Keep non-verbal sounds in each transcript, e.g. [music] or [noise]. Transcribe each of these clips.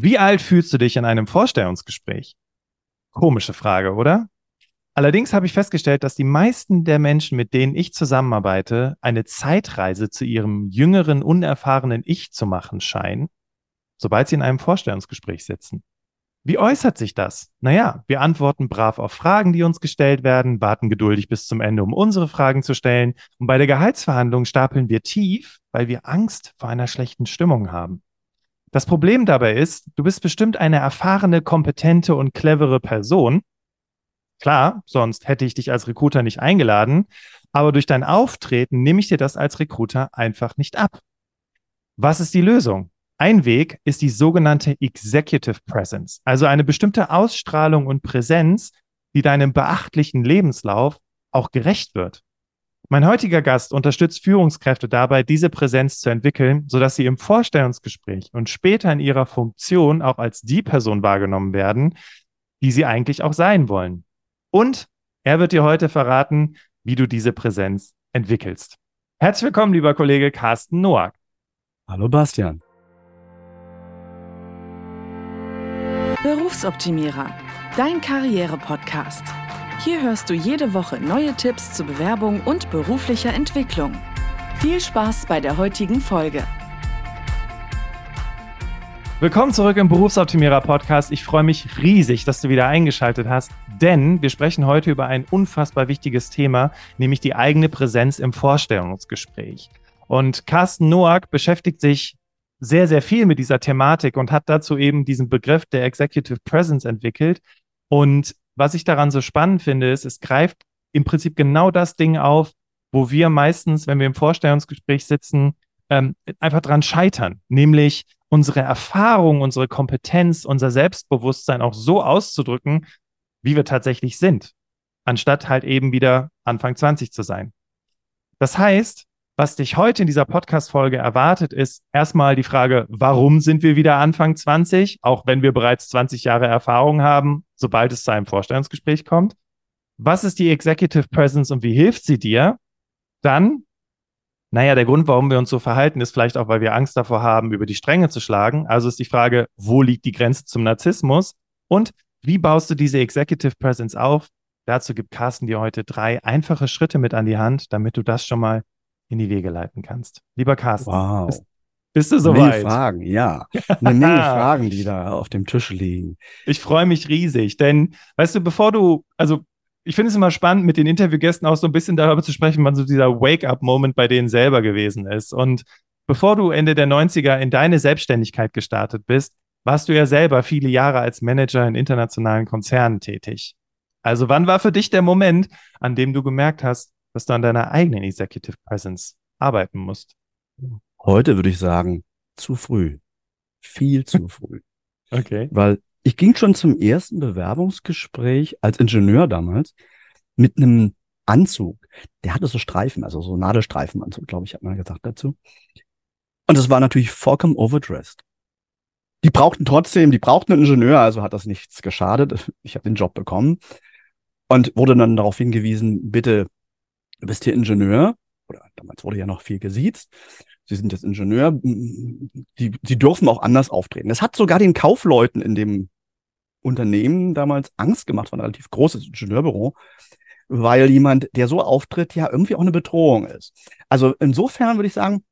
Wie alt fühlst du dich in einem Vorstellungsgespräch? Komische Frage, oder? Allerdings habe ich festgestellt, dass die meisten der Menschen, mit denen ich zusammenarbeite, eine Zeitreise zu ihrem jüngeren, unerfahrenen Ich zu machen scheinen, sobald sie in einem Vorstellungsgespräch sitzen. Wie äußert sich das? Naja, wir antworten brav auf Fragen, die uns gestellt werden, warten geduldig bis zum Ende, um unsere Fragen zu stellen. Und bei der Gehaltsverhandlung stapeln wir tief, weil wir Angst vor einer schlechten Stimmung haben. Das Problem dabei ist, du bist bestimmt eine erfahrene, kompetente und clevere Person. Klar, sonst hätte ich dich als Recruiter nicht eingeladen, aber durch dein Auftreten nehme ich dir das als Recruiter einfach nicht ab. Was ist die Lösung? Ein Weg ist die sogenannte Executive Presence, also eine bestimmte Ausstrahlung und Präsenz, die deinem beachtlichen Lebenslauf auch gerecht wird. Mein heutiger Gast unterstützt Führungskräfte dabei, diese Präsenz zu entwickeln, sodass sie im Vorstellungsgespräch und später in ihrer Funktion auch als die Person wahrgenommen werden, die sie eigentlich auch sein wollen. Und er wird dir heute verraten, wie du diese Präsenz entwickelst. Herzlich willkommen, lieber Kollege Carsten Noack. Hallo Bastian. Berufsoptimierer, dein Karriere-Podcast. Hier hörst du jede Woche neue Tipps zur Bewerbung und beruflicher Entwicklung. Viel Spaß bei der heutigen Folge. Willkommen zurück im Berufsoptimierer Podcast. Ich freue mich riesig, dass du wieder eingeschaltet hast, denn wir sprechen heute über ein unfassbar wichtiges Thema, nämlich die eigene Präsenz im Vorstellungsgespräch. Und Carsten Noack beschäftigt sich sehr, sehr viel mit dieser Thematik und hat dazu eben diesen Begriff der Executive Presence entwickelt. Und was ich daran so spannend finde, ist, es greift im Prinzip genau das Ding auf, wo wir meistens, wenn wir im Vorstellungsgespräch sitzen, ähm, einfach dran scheitern, nämlich unsere Erfahrung, unsere Kompetenz, unser Selbstbewusstsein auch so auszudrücken, wie wir tatsächlich sind, anstatt halt eben wieder Anfang 20 zu sein. Das heißt, was dich heute in dieser Podcast-Folge erwartet, ist erstmal die Frage, warum sind wir wieder Anfang 20, auch wenn wir bereits 20 Jahre Erfahrung haben, sobald es zu einem Vorstellungsgespräch kommt? Was ist die Executive Presence und wie hilft sie dir? Dann, naja, der Grund, warum wir uns so verhalten, ist vielleicht auch, weil wir Angst davor haben, über die Stränge zu schlagen. Also ist die Frage, wo liegt die Grenze zum Narzissmus? Und wie baust du diese Executive Presence auf? Dazu gibt Carsten dir heute drei einfache Schritte mit an die Hand, damit du das schon mal in die Wege leiten kannst. Lieber Carsten, wow. bist, bist du soweit? Menge Fragen, ja. [laughs] Eine Menge Fragen, die da auf dem Tisch liegen. Ich freue mich riesig, denn, weißt du, bevor du, also ich finde es immer spannend, mit den Interviewgästen auch so ein bisschen darüber zu sprechen, wann so dieser Wake-up-Moment bei denen selber gewesen ist. Und bevor du Ende der 90er in deine Selbstständigkeit gestartet bist, warst du ja selber viele Jahre als Manager in internationalen Konzernen tätig. Also wann war für dich der Moment, an dem du gemerkt hast, dass du an deiner eigenen Executive Presence arbeiten musst? Heute würde ich sagen, zu früh. Viel zu [laughs] früh. Okay. Weil ich ging schon zum ersten Bewerbungsgespräch als Ingenieur damals mit einem Anzug. Der hatte so Streifen, also so Nadelstreifenanzug, glaube ich, hat man gesagt dazu. Und es war natürlich vollkommen overdressed. Die brauchten trotzdem, die brauchten einen Ingenieur, also hat das nichts geschadet. Ich habe den Job bekommen und wurde dann darauf hingewiesen, bitte du bist hier Ingenieur, oder damals wurde ja noch viel gesiezt, Sie sind jetzt Ingenieur, Sie, Sie dürfen auch anders auftreten. Das hat sogar den Kaufleuten in dem Unternehmen damals Angst gemacht, war ein relativ großes Ingenieurbüro, weil jemand, der so auftritt, ja irgendwie auch eine Bedrohung ist. Also insofern würde ich sagen,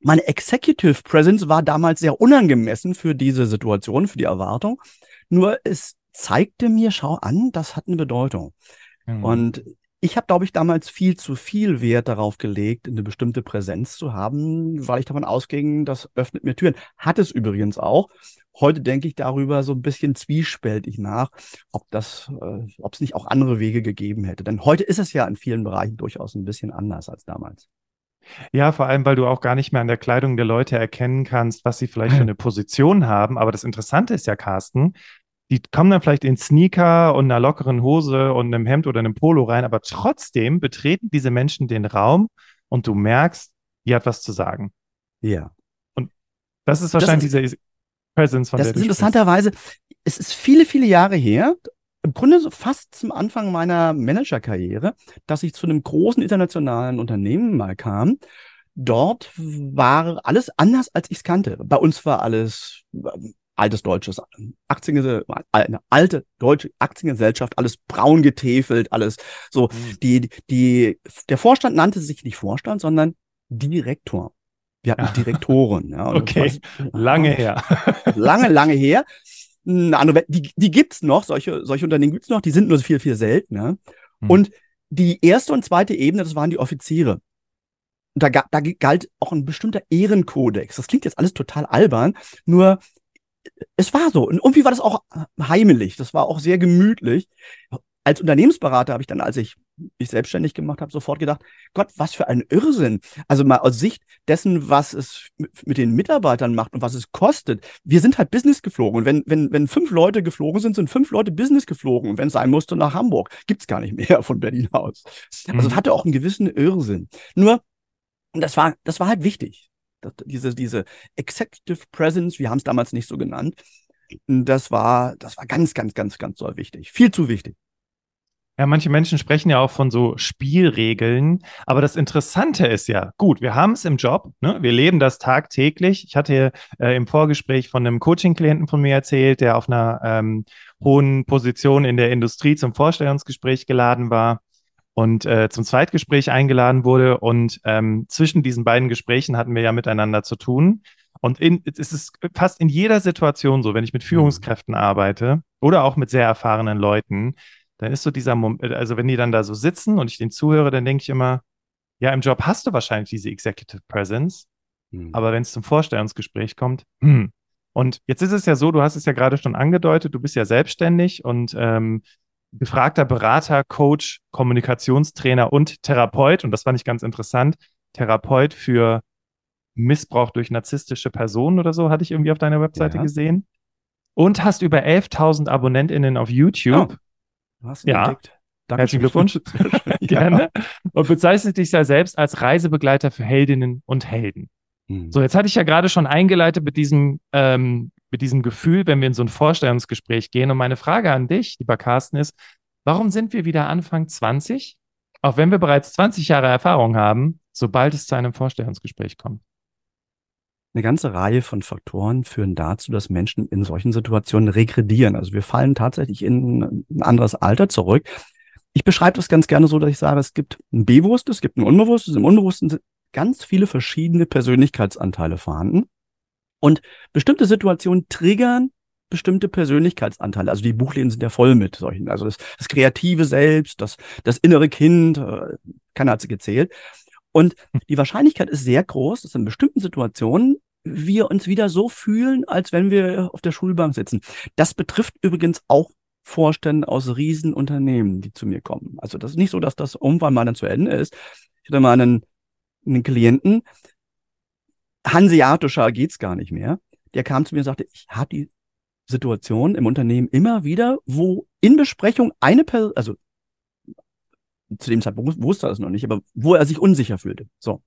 meine Executive Presence war damals sehr unangemessen für diese Situation, für die Erwartung. Nur es zeigte mir, schau an, das hat eine Bedeutung. Mhm. Und ich habe, glaube ich, damals viel zu viel Wert darauf gelegt, eine bestimmte Präsenz zu haben, weil ich davon ausging, das öffnet mir Türen. Hat es übrigens auch. Heute denke ich darüber so ein bisschen zwiespältig nach, ob das, äh, ob es nicht auch andere Wege gegeben hätte. Denn heute ist es ja in vielen Bereichen durchaus ein bisschen anders als damals. Ja, vor allem, weil du auch gar nicht mehr an der Kleidung der Leute erkennen kannst, was sie vielleicht für [laughs] eine Position haben. Aber das Interessante ist ja, Carsten, die kommen dann vielleicht in Sneaker und einer lockeren Hose und einem Hemd oder einem Polo rein, aber trotzdem betreten diese Menschen den Raum und du merkst, die hat was zu sagen. Ja. Und das ist wahrscheinlich das ist, diese Presence von das der ist interessanterweise, es ist viele, viele Jahre her, im Grunde so fast zum Anfang meiner Managerkarriere, dass ich zu einem großen internationalen Unternehmen mal kam. Dort war alles anders, als ich es kannte. Bei uns war alles altes deutsches Aktien, eine alte deutsche Aktiengesellschaft, alles braun getäfelt, alles so. Mhm. Die, die, der Vorstand nannte sich nicht Vorstand, sondern Direktor. Wir hatten [laughs] Direktoren. Ja, okay, lange her. [laughs] lange, lange her. Eine andere, die, die gibt's noch, solche, solche Unternehmen gibt's noch, die sind nur viel, viel seltener. Mhm. Und die erste und zweite Ebene, das waren die Offiziere. Da, da galt auch ein bestimmter Ehrenkodex. Das klingt jetzt alles total albern, nur es war so. Und irgendwie war das auch heimelig. Das war auch sehr gemütlich. Als Unternehmensberater habe ich dann, als ich mich selbstständig gemacht habe, sofort gedacht, Gott, was für ein Irrsinn. Also mal aus Sicht dessen, was es mit den Mitarbeitern macht und was es kostet. Wir sind halt Business geflogen. Und wenn, wenn, wenn fünf Leute geflogen sind, sind fünf Leute Business geflogen. Und wenn es sein musste, nach Hamburg. Gibt's gar nicht mehr von Berlin aus. Also es mhm. hatte auch einen gewissen Irrsinn. Nur, das war, das war halt wichtig diese, diese Executive Presence, wir haben es damals nicht so genannt, das war, das war ganz, ganz, ganz, ganz so wichtig. Viel zu wichtig. Ja, manche Menschen sprechen ja auch von so Spielregeln. Aber das Interessante ist ja, gut, wir haben es im Job, ne? wir leben das tagtäglich. Ich hatte äh, im Vorgespräch von einem Coaching-Klienten von mir erzählt, der auf einer ähm, hohen Position in der Industrie zum Vorstellungsgespräch geladen war und äh, zum Zweitgespräch eingeladen wurde. Und ähm, zwischen diesen beiden Gesprächen hatten wir ja miteinander zu tun. Und in, es ist fast in jeder Situation so, wenn ich mit mhm. Führungskräften arbeite oder auch mit sehr erfahrenen Leuten, dann ist so dieser Moment, also wenn die dann da so sitzen und ich den zuhöre, dann denke ich immer, ja, im Job hast du wahrscheinlich diese Executive Presence, hm. aber wenn es zum Vorstellungsgespräch kommt, hm. Und jetzt ist es ja so, du hast es ja gerade schon angedeutet, du bist ja selbstständig und ähm, gefragter Berater, Coach, Kommunikationstrainer und Therapeut. Und das fand ich ganz interessant. Therapeut für Missbrauch durch narzisstische Personen oder so, hatte ich irgendwie auf deiner Webseite ja. gesehen. Und hast über 11.000 AbonnentInnen auf YouTube. Oh, hast ja. Entdeckt. Herzlichen Glückwunsch. [laughs] [laughs] Gerne. Und bezeichnest dich ja selbst als Reisebegleiter für Heldinnen und Helden. Hm. So, jetzt hatte ich ja gerade schon eingeleitet mit diesem ähm, mit diesem Gefühl, wenn wir in so ein Vorstellungsgespräch gehen. Und meine Frage an dich, lieber Carsten, ist, warum sind wir wieder Anfang 20, auch wenn wir bereits 20 Jahre Erfahrung haben, sobald es zu einem Vorstellungsgespräch kommt? Eine ganze Reihe von Faktoren führen dazu, dass Menschen in solchen Situationen regredieren. Also wir fallen tatsächlich in ein anderes Alter zurück. Ich beschreibe das ganz gerne so, dass ich sage, es gibt ein Bewusstes, es gibt ein Unbewusstes. Im Unbewussten sind ganz viele verschiedene Persönlichkeitsanteile vorhanden. Und bestimmte Situationen triggern bestimmte Persönlichkeitsanteile. Also die Buchläden sind ja voll mit solchen. Also das, das kreative Selbst, das, das innere Kind, äh, keiner hat sie gezählt. Und die Wahrscheinlichkeit ist sehr groß, dass in bestimmten Situationen wir uns wieder so fühlen, als wenn wir auf der Schulbank sitzen. Das betrifft übrigens auch Vorstände aus Riesenunternehmen, die zu mir kommen. Also das ist nicht so, dass das irgendwann mal dann zu Ende ist. Ich hatte mal einen, einen Klienten, hanseatischer geht's gar nicht mehr. Der kam zu mir und sagte, ich habe die Situation im Unternehmen immer wieder, wo in Besprechung eine Person, also zu dem Zeitpunkt wusste er das noch nicht, aber wo er sich unsicher fühlte. So.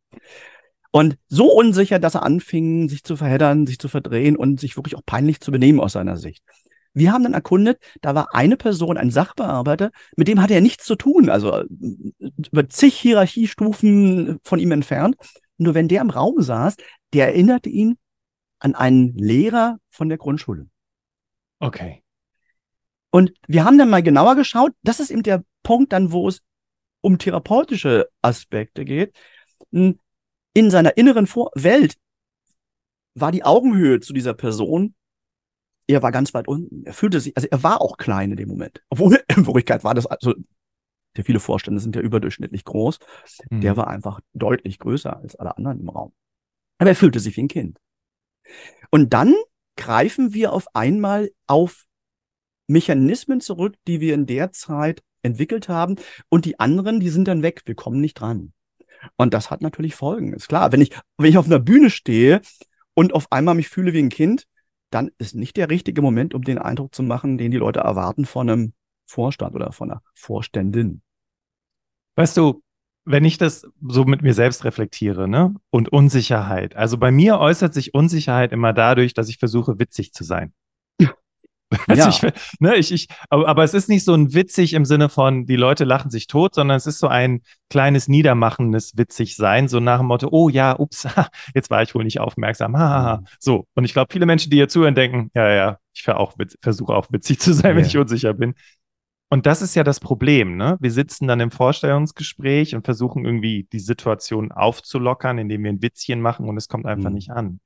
Und so unsicher, dass er anfing, sich zu verheddern, sich zu verdrehen und sich wirklich auch peinlich zu benehmen aus seiner Sicht. Wir haben dann erkundet, da war eine Person, ein Sachbearbeiter, mit dem hatte er nichts zu tun, also über zig Hierarchiestufen von ihm entfernt. Nur wenn der im Raum saß, der erinnerte ihn an einen Lehrer von der Grundschule. Okay. Und wir haben dann mal genauer geschaut. Das ist eben der Punkt dann, wo es um therapeutische Aspekte geht. In seiner inneren Vor Welt war die Augenhöhe zu dieser Person. Er war ganz weit unten. Er fühlte sich, also er war auch klein in dem Moment. Obwohl [laughs] in Wirklichkeit war das, also der viele Vorstände sind ja überdurchschnittlich groß. Mhm. Der war einfach deutlich größer als alle anderen im Raum. Aber er fühlte sich wie ein Kind. Und dann greifen wir auf einmal auf Mechanismen zurück, die wir in der Zeit entwickelt haben. Und die anderen, die sind dann weg. Wir kommen nicht dran. Und das hat natürlich Folgen. Ist klar. Wenn ich, wenn ich auf einer Bühne stehe und auf einmal mich fühle wie ein Kind, dann ist nicht der richtige Moment, um den Eindruck zu machen, den die Leute erwarten von einem Vorstand oder von einer Vorständin. Weißt du, wenn ich das so mit mir selbst reflektiere, ne? Und Unsicherheit. Also bei mir äußert sich Unsicherheit immer dadurch, dass ich versuche, witzig zu sein. [laughs] Also ja. ich, ne, ich, ich, aber, aber, es ist nicht so ein witzig im Sinne von, die Leute lachen sich tot, sondern es ist so ein kleines niedermachendes witzig sein, so nach dem Motto, oh ja, ups, [laughs] jetzt war ich wohl nicht aufmerksam. Ha, ha, ha. Mhm. So. Und ich glaube, viele Menschen, die hier zuhören, denken, ja, ja, ich versuche auch witzig zu sein, yeah. wenn ich unsicher bin. Und das ist ja das Problem, ne? Wir sitzen dann im Vorstellungsgespräch und versuchen irgendwie die Situation aufzulockern, indem wir ein Witzchen machen und es kommt einfach mhm. nicht an.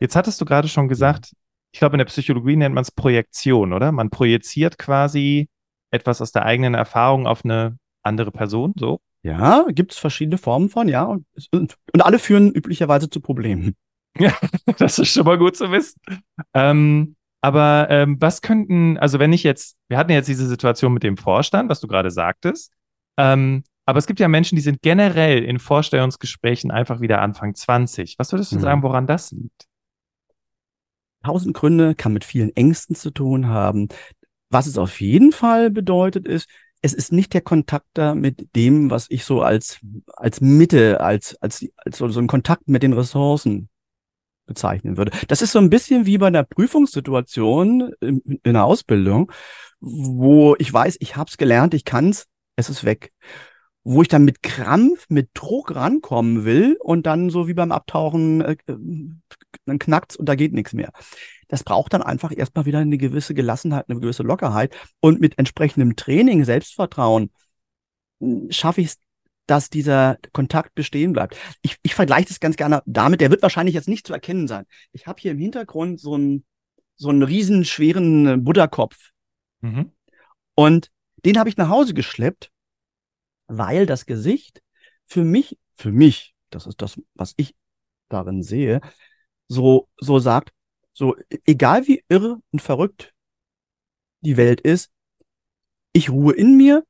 Jetzt hattest du gerade schon gesagt, ich glaube, in der Psychologie nennt man es Projektion, oder? Man projiziert quasi etwas aus der eigenen Erfahrung auf eine andere Person, so? Ja, gibt es verschiedene Formen von, ja. Und, und, und, alle führen üblicherweise zu Problemen. [laughs] Ja, das ist schon mal gut zu wissen. Ähm, aber ähm, was könnten, also wenn ich jetzt, wir hatten jetzt diese Situation mit dem Vorstand, was du gerade sagtest, ähm, aber es gibt ja Menschen, die sind generell in Vorstellungsgesprächen einfach wieder Anfang 20. Was würdest du mhm. sagen, woran das liegt? tausend Gründe, kann mit vielen Ängsten zu tun haben. Was es auf jeden Fall bedeutet ist, es ist nicht der Kontakt da mit dem, was ich so als, als Mitte, als, als, als so, so ein Kontakt mit den Ressourcen bezeichnen würde. Das ist so ein bisschen wie bei einer Prüfungssituation in, in der Ausbildung, wo ich weiß, ich habe es gelernt, ich kann es, es ist weg wo ich dann mit Krampf, mit Druck rankommen will und dann so wie beim Abtauchen, äh, äh dann knackt's und da geht nichts mehr. Das braucht dann einfach erstmal wieder eine gewisse Gelassenheit, eine gewisse Lockerheit und mit entsprechendem Training, Selbstvertrauen hm, schaffe ich es, dass dieser Kontakt bestehen bleibt. Ich, ich vergleiche das ganz gerne damit, der wird wahrscheinlich jetzt nicht zu erkennen sein. Ich habe hier im Hintergrund so einen, so einen riesenschweren Buddha-Kopf. Mhm. Und den habe ich nach Hause geschleppt weil das Gesicht für mich, für mich, das ist das, was ich darin sehe, so, so sagt, so, egal wie irre und verrückt die Welt ist, ich ruhe in mir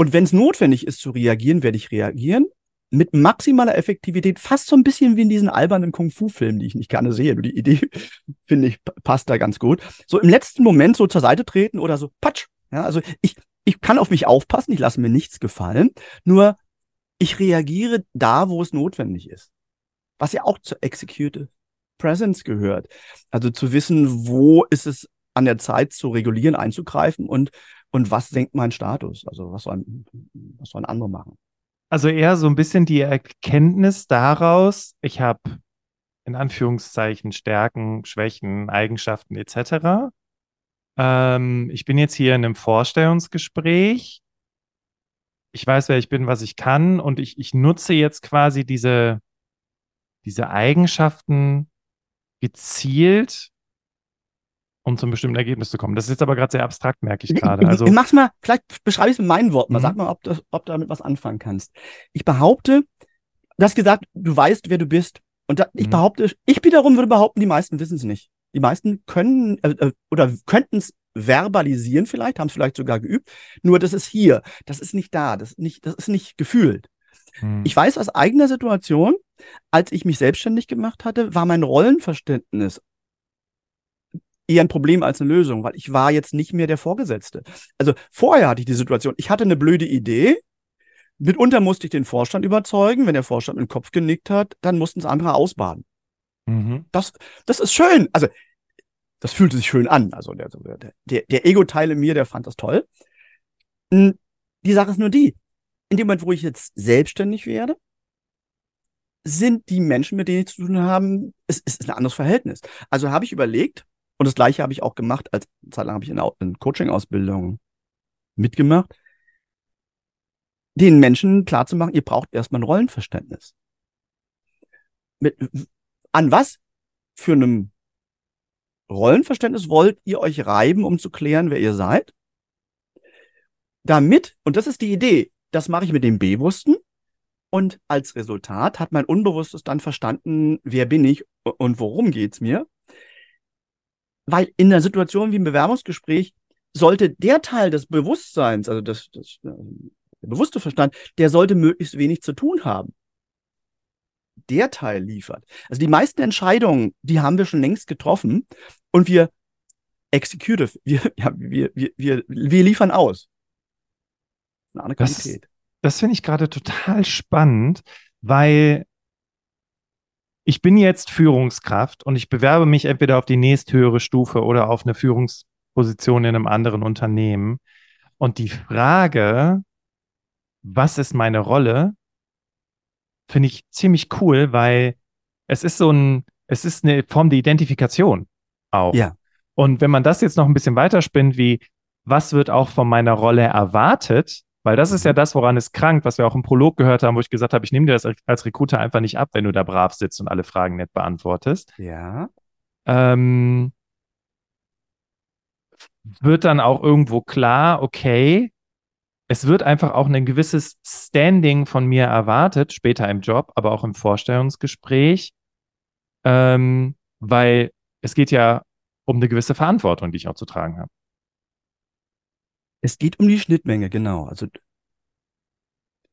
und wenn es notwendig ist zu reagieren, werde ich reagieren mit maximaler Effektivität, fast so ein bisschen wie in diesen albernen Kung-Fu-Filmen, die ich nicht gerne sehe. Nur die Idee, [laughs] finde ich, passt da ganz gut. So im letzten Moment so zur Seite treten oder so, patsch. Ja, also ich, ich kann auf mich aufpassen, ich lasse mir nichts gefallen, nur ich reagiere da, wo es notwendig ist. Was ja auch zur Executive Presence gehört. Also zu wissen, wo ist es an der Zeit zu regulieren, einzugreifen und, und was senkt mein Status? Also was sollen, was sollen andere machen? Also eher so ein bisschen die Erkenntnis daraus, ich habe in Anführungszeichen Stärken, Schwächen, Eigenschaften etc. Ähm, ich bin jetzt hier in einem Vorstellungsgespräch. Ich weiß, wer ich bin, was ich kann und ich, ich nutze jetzt quasi diese, diese Eigenschaften gezielt, um zum bestimmten Ergebnis zu kommen. Das ist jetzt aber gerade sehr abstrakt, merke ich gerade. Also, Mach's mal, vielleicht beschreibe ich es mit meinen Worten mal. Mhm. Sag mal, ob, das, ob du damit was anfangen kannst. Ich behaupte, du hast gesagt, du weißt, wer du bist. Und da, ich mhm. behaupte, ich wiederum würde behaupten, die meisten wissen es nicht. Die meisten können äh, äh oder könnten es verbalisieren vielleicht, haben es vielleicht sogar geübt. Nur das ist hier, das ist nicht da, das ist nicht, das ist nicht gefühlt. Hm. Ich weiß aus eigener Situation, als ich mich selbstständig gemacht hatte, war mein Rollenverständnis eher ein Problem als eine Lösung, weil ich war jetzt nicht mehr der Vorgesetzte. Also vorher hatte ich die Situation, ich hatte eine blöde Idee, mitunter musste ich den Vorstand überzeugen, wenn der Vorstand mit dem Kopf genickt hat, dann mussten es andere ausbaden. Mhm. Das, das ist schön. Also, das fühlte sich schön an. Also, der, der, der Ego-Teil in mir, der fand das toll. Hm, die Sache ist nur die. In dem Moment, wo ich jetzt selbstständig werde, sind die Menschen, mit denen ich zu tun habe, es, es ist ein anderes Verhältnis. Also habe ich überlegt, und das gleiche habe ich auch gemacht, als Zeit habe ich in, in Coaching-Ausbildung mitgemacht, den Menschen klarzumachen, ihr braucht erstmal ein Rollenverständnis. Mit, an was für einem Rollenverständnis wollt ihr euch reiben, um zu klären, wer ihr seid? Damit, und das ist die Idee, das mache ich mit dem Bewussten. Und als Resultat hat mein Unbewusstes dann verstanden, wer bin ich und worum geht's mir. Weil in einer Situation wie im Bewerbungsgespräch sollte der Teil des Bewusstseins, also das, das der bewusste Verstand, der sollte möglichst wenig zu tun haben der Teil liefert. Also die meisten Entscheidungen, die haben wir schon längst getroffen und wir executive, [laughs] wir, ja, wir, wir, wir, wir liefern aus. Eine andere Qualität. Das, das finde ich gerade total spannend, weil ich bin jetzt Führungskraft und ich bewerbe mich entweder auf die nächsthöhere Stufe oder auf eine Führungsposition in einem anderen Unternehmen. Und die Frage, was ist meine Rolle, finde ich ziemlich cool, weil es ist so ein, es ist eine Form der Identifikation auch. Ja. Und wenn man das jetzt noch ein bisschen weiterspinnt, wie was wird auch von meiner Rolle erwartet, weil das ist ja mhm. das, woran es krankt, was wir auch im Prolog gehört haben, wo ich gesagt habe, ich nehme dir das als Recruiter einfach nicht ab, wenn du da brav sitzt und alle Fragen nett beantwortest. Ja. Ähm, wird dann auch irgendwo klar, okay, es wird einfach auch ein gewisses Standing von mir erwartet, später im Job, aber auch im Vorstellungsgespräch, ähm, weil es geht ja um eine gewisse Verantwortung, die ich auch zu tragen habe. Es geht um die Schnittmenge, genau. Also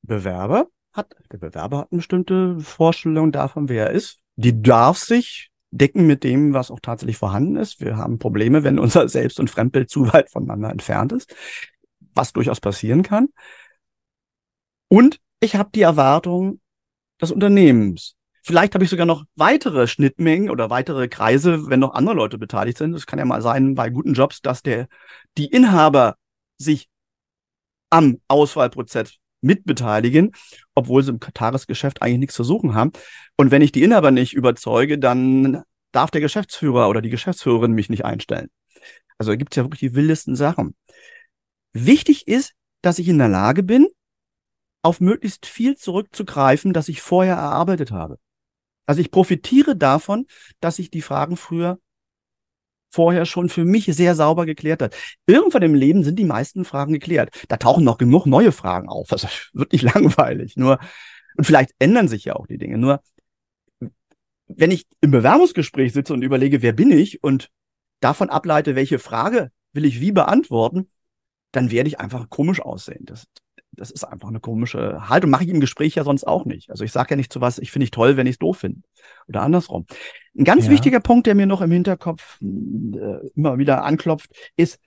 Bewerber hat, der Bewerber hat eine bestimmte Vorstellung davon, wer er ist. Die darf sich decken mit dem, was auch tatsächlich vorhanden ist. Wir haben Probleme, wenn unser Selbst- und Fremdbild zu weit voneinander entfernt ist, was durchaus passieren kann. Und ich habe die Erwartung des Unternehmens. Vielleicht habe ich sogar noch weitere Schnittmengen oder weitere Kreise, wenn noch andere Leute beteiligt sind. Es kann ja mal sein bei guten Jobs, dass der, die Inhaber sich am Auswahlprozess mitbeteiligen, obwohl sie im Tagesgeschäft eigentlich nichts zu suchen haben. Und wenn ich die Inhaber nicht überzeuge, dann darf der Geschäftsführer oder die Geschäftsführerin mich nicht einstellen. Also gibt es ja wirklich die wildesten Sachen. Wichtig ist, dass ich in der Lage bin, auf möglichst viel zurückzugreifen, das ich vorher erarbeitet habe. Also ich profitiere davon, dass ich die Fragen früher vorher schon für mich sehr sauber geklärt hat. Irgendwann im Leben sind die meisten Fragen geklärt. Da tauchen noch genug neue Fragen auf. Das [laughs] wird nicht langweilig. Nur, und vielleicht ändern sich ja auch die Dinge. Nur, wenn ich im Bewerbungsgespräch sitze und überlege, wer bin ich und davon ableite, welche Frage will ich wie beantworten, dann werde ich einfach komisch aussehen. Das, das ist einfach eine komische Haltung. Mache ich im Gespräch ja sonst auch nicht. Also ich sage ja nicht zu was, ich finde ich toll, wenn ich es doof finde. Oder andersrum. Ein ganz ja. wichtiger Punkt, der mir noch im Hinterkopf äh, immer wieder anklopft, ist,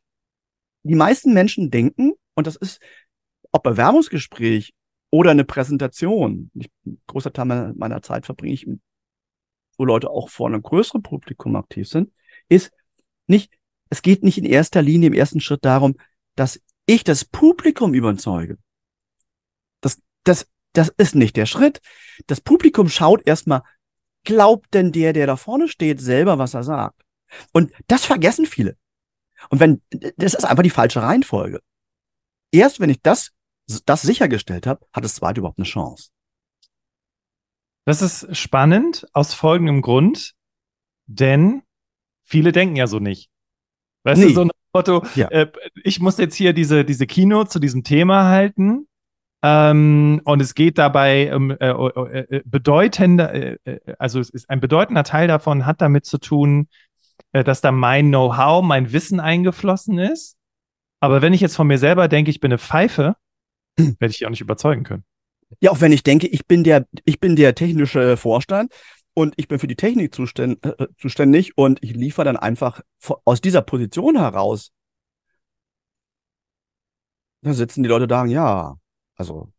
die meisten Menschen denken, und das ist, ob Bewerbungsgespräch oder eine Präsentation, ich, ein großer Teil meiner, meiner Zeit verbringe ich, wo Leute auch vor einem größeren Publikum aktiv sind, ist nicht, es geht nicht in erster Linie im ersten Schritt darum, dass ich das Publikum überzeuge. Das, das, das ist nicht der Schritt. Das Publikum schaut erstmal, glaubt denn der, der da vorne steht, selber, was er sagt? Und das vergessen viele. Und wenn, das ist einfach die falsche Reihenfolge. Erst wenn ich das, das sichergestellt habe, hat das zweite überhaupt eine Chance. Das ist spannend aus folgendem Grund, denn viele denken ja so nicht. Weißt nee. du, so ein Motto, ja. äh, ich muss jetzt hier diese, diese Kino zu diesem Thema halten ähm, und es geht dabei um äh, äh, äh bedeutender, äh, äh, also es ist ein bedeutender Teil davon hat damit zu tun, äh, dass da mein Know-how, mein Wissen eingeflossen ist. Aber wenn ich jetzt von mir selber denke, ich bin eine Pfeife, [clears throat] werde ich die auch nicht überzeugen können. Ja, auch wenn ich denke, ich bin der, ich bin der technische Vorstand und ich bin für die Technik zuständig und ich liefere dann einfach aus dieser Position heraus. Da sitzen die Leute da, ja, also,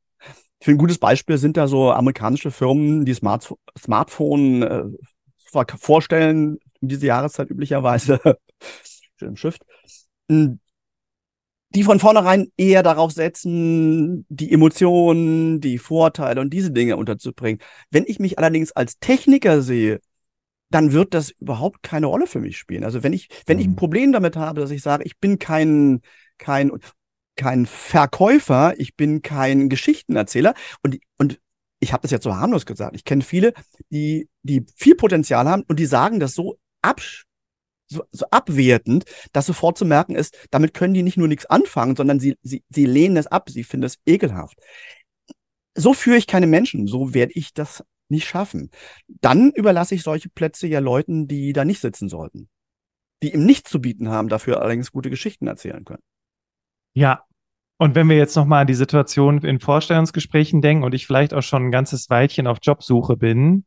ich finde, ein gutes Beispiel sind da so amerikanische Firmen, die Smart Smartphone äh, vorstellen, in dieser Jahreszeit üblicherweise, [laughs] schön Shift, hm, die von vornherein eher darauf setzen, die Emotionen, die Vorteile und diese Dinge unterzubringen. Wenn ich mich allerdings als Techniker sehe, dann wird das überhaupt keine Rolle für mich spielen. Also wenn ich, wenn ich ein mhm. Problem damit habe, dass ich sage, ich bin kein, kein, kein Verkäufer, ich bin kein Geschichtenerzähler und, und ich habe das jetzt so harmlos gesagt. Ich kenne viele, die, die viel Potenzial haben und die sagen das so, ab, so, so abwertend, dass sofort zu merken ist, damit können die nicht nur nichts anfangen, sondern sie, sie, sie lehnen es ab, sie finden es ekelhaft. So führe ich keine Menschen, so werde ich das nicht schaffen. Dann überlasse ich solche Plätze ja Leuten, die da nicht sitzen sollten. Die ihm nichts zu bieten haben, dafür allerdings gute Geschichten erzählen können. Ja. Und wenn wir jetzt nochmal an die Situation in Vorstellungsgesprächen denken und ich vielleicht auch schon ein ganzes Weilchen auf Jobsuche bin,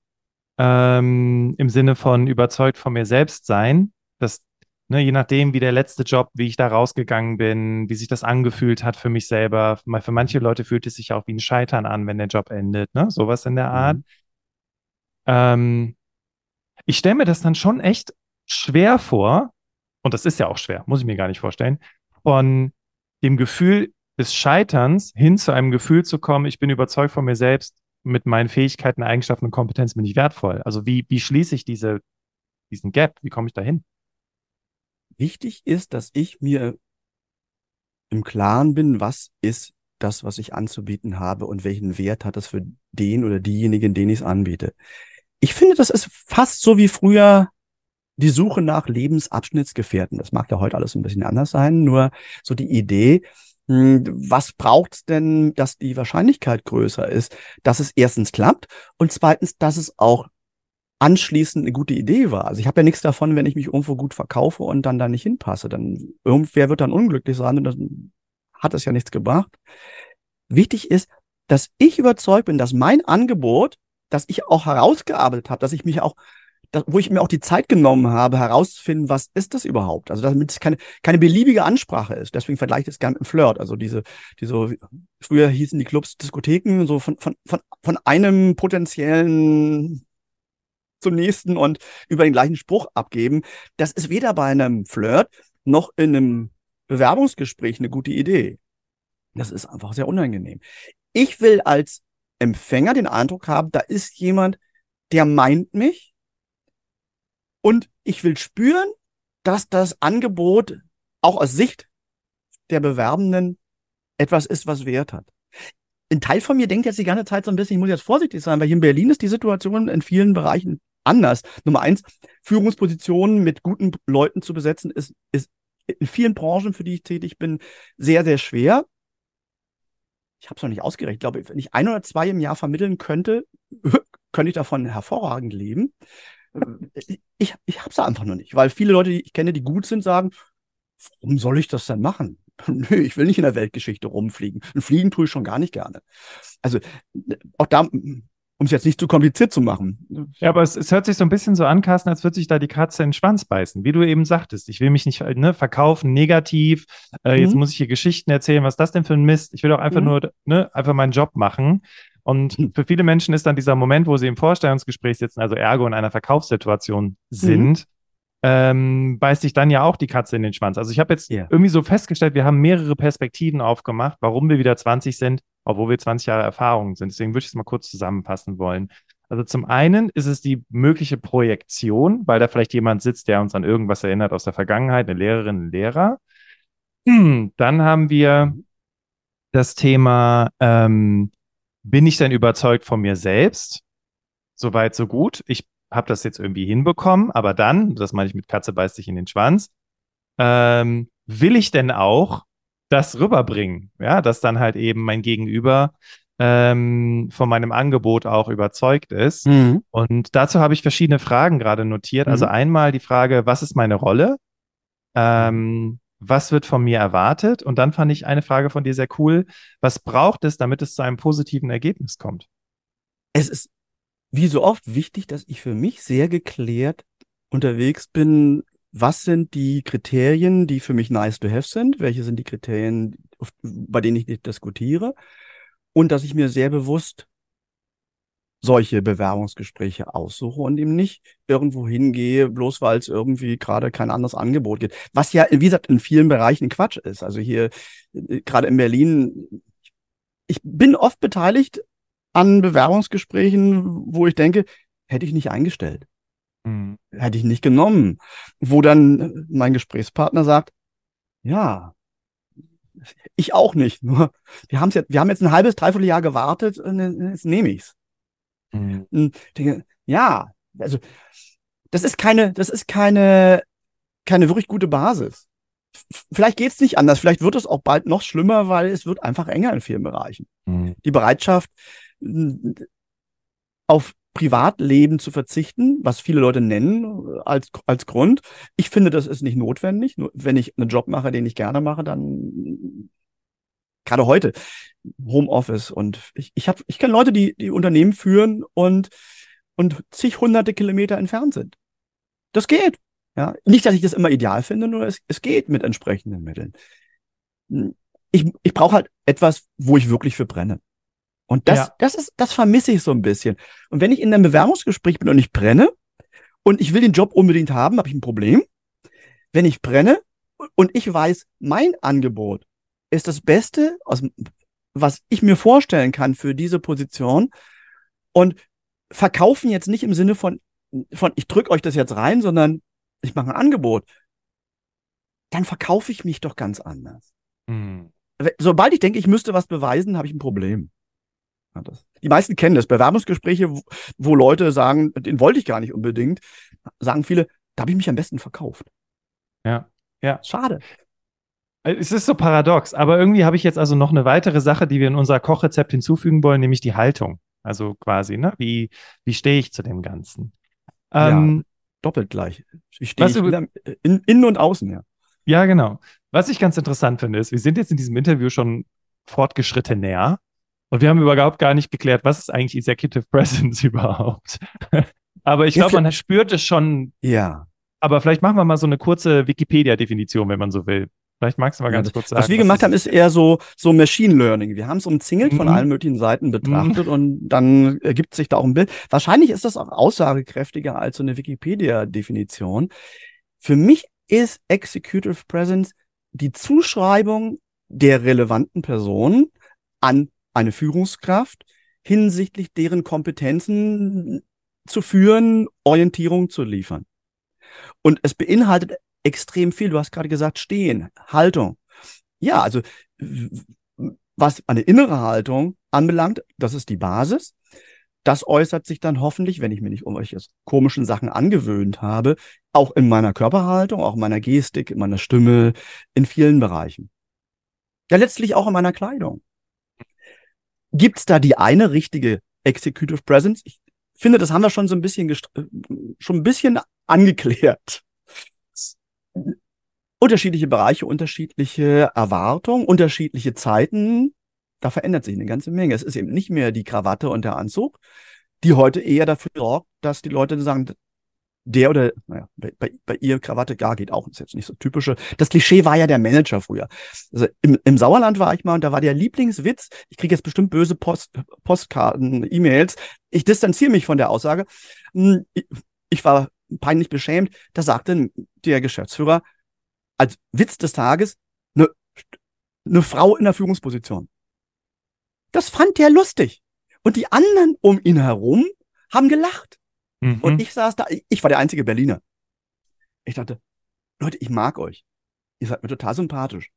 ähm, im Sinne von überzeugt von mir selbst sein, dass, ne, je nachdem, wie der letzte Job, wie ich da rausgegangen bin, wie sich das angefühlt hat für mich selber, für manche Leute fühlt es sich auch wie ein Scheitern an, wenn der Job endet, ne, sowas in der Art. Mhm. Ähm, ich stelle mir das dann schon echt schwer vor, und das ist ja auch schwer, muss ich mir gar nicht vorstellen, von dem Gefühl des Scheiterns hin zu einem Gefühl zu kommen, ich bin überzeugt von mir selbst, mit meinen Fähigkeiten, Eigenschaften und Kompetenzen bin ich wertvoll. Also wie, wie schließe ich diese, diesen Gap? Wie komme ich da hin? Wichtig ist, dass ich mir im Klaren bin, was ist das, was ich anzubieten habe und welchen Wert hat das für den oder diejenigen, denen ich es anbiete. Ich finde, das ist fast so wie früher die Suche nach Lebensabschnittsgefährten. Das mag ja heute alles ein bisschen anders sein, nur so die Idee, hm, was braucht's denn, dass die Wahrscheinlichkeit größer ist, dass es erstens klappt und zweitens, dass es auch anschließend eine gute Idee war. Also ich habe ja nichts davon, wenn ich mich irgendwo gut verkaufe und dann da nicht hinpasse. Dann irgendwer wird dann unglücklich sein und dann hat es ja nichts gebracht. Wichtig ist, dass ich überzeugt bin, dass mein Angebot, das ich auch herausgearbeitet habe, dass ich mich auch wo ich mir auch die Zeit genommen habe, herauszufinden, was ist das überhaupt? Also damit es keine, keine beliebige Ansprache ist. Deswegen vergleiche ich es gerne mit dem Flirt. Also diese, diese, früher hießen die Clubs Diskotheken, so von, von, von, von einem potenziellen zum nächsten und über den gleichen Spruch abgeben. Das ist weder bei einem Flirt noch in einem Bewerbungsgespräch eine gute Idee. Das ist einfach sehr unangenehm. Ich will als Empfänger den Eindruck haben, da ist jemand, der meint mich, und ich will spüren, dass das Angebot auch aus Sicht der Bewerbenden etwas ist, was Wert hat. Ein Teil von mir denkt jetzt die ganze Zeit so ein bisschen, ich muss jetzt vorsichtig sein, weil hier in Berlin ist die Situation in vielen Bereichen anders. Nummer eins, Führungspositionen mit guten Leuten zu besetzen, ist, ist in vielen Branchen, für die ich tätig bin, sehr, sehr schwer. Ich habe es noch nicht ausgerechnet. Ich glaube, wenn ich ein oder zwei im Jahr vermitteln könnte, könnte ich davon hervorragend leben ich, ich habe es einfach noch nicht, weil viele Leute, die ich kenne, die gut sind, sagen, warum soll ich das denn machen? [laughs] Nö, ich will nicht in der Weltgeschichte rumfliegen. Und fliegen tue ich schon gar nicht gerne. Also auch da, um es jetzt nicht zu kompliziert zu machen. Ja, aber es, es, hört sich so ein bisschen so an, Carsten, als würde sich da die Katze in den Schwanz beißen. Wie du eben sagtest, ich will mich nicht ne, verkaufen, negativ. Äh, jetzt mhm. muss ich hier Geschichten erzählen, was ist das denn für ein Mist? Ich will doch einfach mhm. nur ne, einfach meinen Job machen. Und hm. für viele Menschen ist dann dieser Moment, wo sie im Vorstellungsgespräch sitzen, also ergo in einer Verkaufssituation sind, mhm. ähm, beißt sich dann ja auch die Katze in den Schwanz. Also ich habe jetzt yeah. irgendwie so festgestellt, wir haben mehrere Perspektiven aufgemacht, warum wir wieder 20 sind, obwohl wir 20 Jahre Erfahrung sind. Deswegen würde ich es mal kurz zusammenfassen wollen. Also zum einen ist es die mögliche Projektion, weil da vielleicht jemand sitzt, der uns an irgendwas erinnert aus der Vergangenheit, eine Lehrerin, ein Lehrer. Hm, dann haben wir das Thema ähm, bin ich denn überzeugt von mir selbst? Soweit, so gut. Ich habe das jetzt irgendwie hinbekommen, aber dann, das meine ich mit Katze beißt sich in den Schwanz, ähm, will ich denn auch das rüberbringen? Ja, dass dann halt eben mein Gegenüber ähm, von meinem Angebot auch überzeugt ist. Mhm. Und dazu habe ich verschiedene Fragen gerade notiert. Also mhm. Also einmal die Frage, was ist meine Rolle? Ähm, was wird von mir erwartet? Und dann fand ich eine Frage von dir sehr cool. Was braucht es, damit es zu einem positiven Ergebnis kommt? Es ist wie so oft wichtig, dass ich für mich sehr geklärt unterwegs bin. Was sind die Kriterien, die für mich nice to have sind? Welche sind die Kriterien, bei denen ich nicht diskutiere? Und dass ich mir sehr bewusst solche Bewerbungsgespräche aussuche und eben nicht irgendwo hingehe, bloß weil es irgendwie gerade kein anderes Angebot gibt. Was ja, wie gesagt, in vielen Bereichen Quatsch ist. Also hier, äh, gerade in Berlin, ich bin oft beteiligt an Bewerbungsgesprächen, wo ich denke, hätte ich nicht eingestellt. Mhm. Hätte ich nicht genommen. Wo dann mein Gesprächspartner sagt, ja, ich auch nicht. [laughs] Nur wir haben jetzt, wir haben jetzt ein halbes, dreiviertel Jahr gewartet, und jetzt nehme ich's. Mhm. Hm, denke, ja, also das ist keine, das ist keine, keine wirklich gute Basis. Vielleicht geht es nicht anders, vielleicht wird es auch bald noch schlimmer, weil es wird einfach enger in vielen Bereichen. Mhm. Die Bereitschaft, auf Privatleben zu verzichten, was viele Leute nennen als, als Grund. Ich finde, das ist nicht notwendig. Nur wenn ich einen Job mache, den ich gerne mache, dann gerade heute Homeoffice und ich, ich habe, ich kenne Leute, die, die Unternehmen führen und, und zig hunderte Kilometer entfernt sind. Das geht. Ja, nicht, dass ich das immer ideal finde, nur es, es geht mit entsprechenden Mitteln. Ich, ich brauche halt etwas, wo ich wirklich für brenne. Und das, ja. das ist, das vermisse ich so ein bisschen. Und wenn ich in einem Bewerbungsgespräch bin und ich brenne und ich will den Job unbedingt haben, habe ich ein Problem. Wenn ich brenne und ich weiß, mein Angebot ist das Beste, aus, was ich mir vorstellen kann für diese Position und verkaufen jetzt nicht im Sinne von, von ich drücke euch das jetzt rein, sondern ich mache ein Angebot, dann verkaufe ich mich doch ganz anders. Mhm. Sobald ich denke, ich müsste was beweisen, habe ich ein Problem. Ja, die meisten kennen das. Bewerbungsgespräche, wo, wo Leute sagen, den wollte ich gar nicht unbedingt, sagen viele, da habe ich mich am besten verkauft. Ja, ja. Schade. Äh, es ist so paradox, aber irgendwie habe ich jetzt also noch eine weitere Sache, die wir in unser Kochrezept hinzufügen wollen, nämlich die Haltung. Also quasi, ne? Wie, wie stehe ich zu dem Ganzen? Ähm, ja, doppelt gleich. Wie stehe ich über, in, innen und außen, ja. Ja, genau. Was ich ganz interessant finde, ist, wir sind jetzt in diesem Interview schon fortgeschritten näher und wir haben überhaupt gar nicht geklärt, was ist eigentlich Executive Presence [laughs] überhaupt. aber ich glaube, man spürt es schon. Ja. Aber vielleicht machen wir mal so eine kurze Wikipedia-Definition, wenn man so will. Vielleicht magst du mal ganz kurz sagen. Was wir gemacht was haben, ist eher so, so Machine Learning. Wir haben es umzingelt mhm. von allen möglichen Seiten betrachtet mhm. und dann ergibt sich da auch ein Bild. Wahrscheinlich ist das auch aussagekräftiger als so eine Wikipedia-Definition. Für mich ist Executive Presence die Zuschreibung der relevanten Person an eine Führungskraft hinsichtlich deren Kompetenzen zu führen, Orientierung zu liefern. Und es beinhaltet extrem viel. Du hast gerade gesagt, stehen, Haltung. Ja, also was eine innere Haltung anbelangt, das ist die Basis. Das äußert sich dann hoffentlich, wenn ich mir nicht irgendwelche komischen Sachen angewöhnt habe, auch in meiner Körperhaltung, auch in meiner Gestik, in meiner Stimme, in vielen Bereichen. Ja, letztlich auch in meiner Kleidung. Gibt es da die eine richtige Executive Presence? Ich finde, das haben wir schon so ein bisschen schon ein bisschen angeklärt unterschiedliche Bereiche, unterschiedliche Erwartungen, unterschiedliche Zeiten. Da verändert sich eine ganze Menge. Es ist eben nicht mehr die Krawatte und der Anzug, die heute eher dafür sorgt, dass die Leute sagen, der oder, naja, bei, bei, ihr Krawatte gar geht auch, ist jetzt nicht so typische. Das Klischee war ja der Manager früher. Also im, im Sauerland war ich mal und da war der Lieblingswitz, ich kriege jetzt bestimmt böse Post, Postkarten, E-Mails, ich distanziere mich von der Aussage. Hm, ich, war peinlich beschämt, da sagte der Geschäftsführer als Witz des Tages eine, eine Frau in der Führungsposition. Das fand der lustig. Und die anderen um ihn herum haben gelacht. Mhm. Und ich saß da, ich war der einzige Berliner. Ich dachte, Leute, ich mag euch. Ihr seid mir total sympathisch.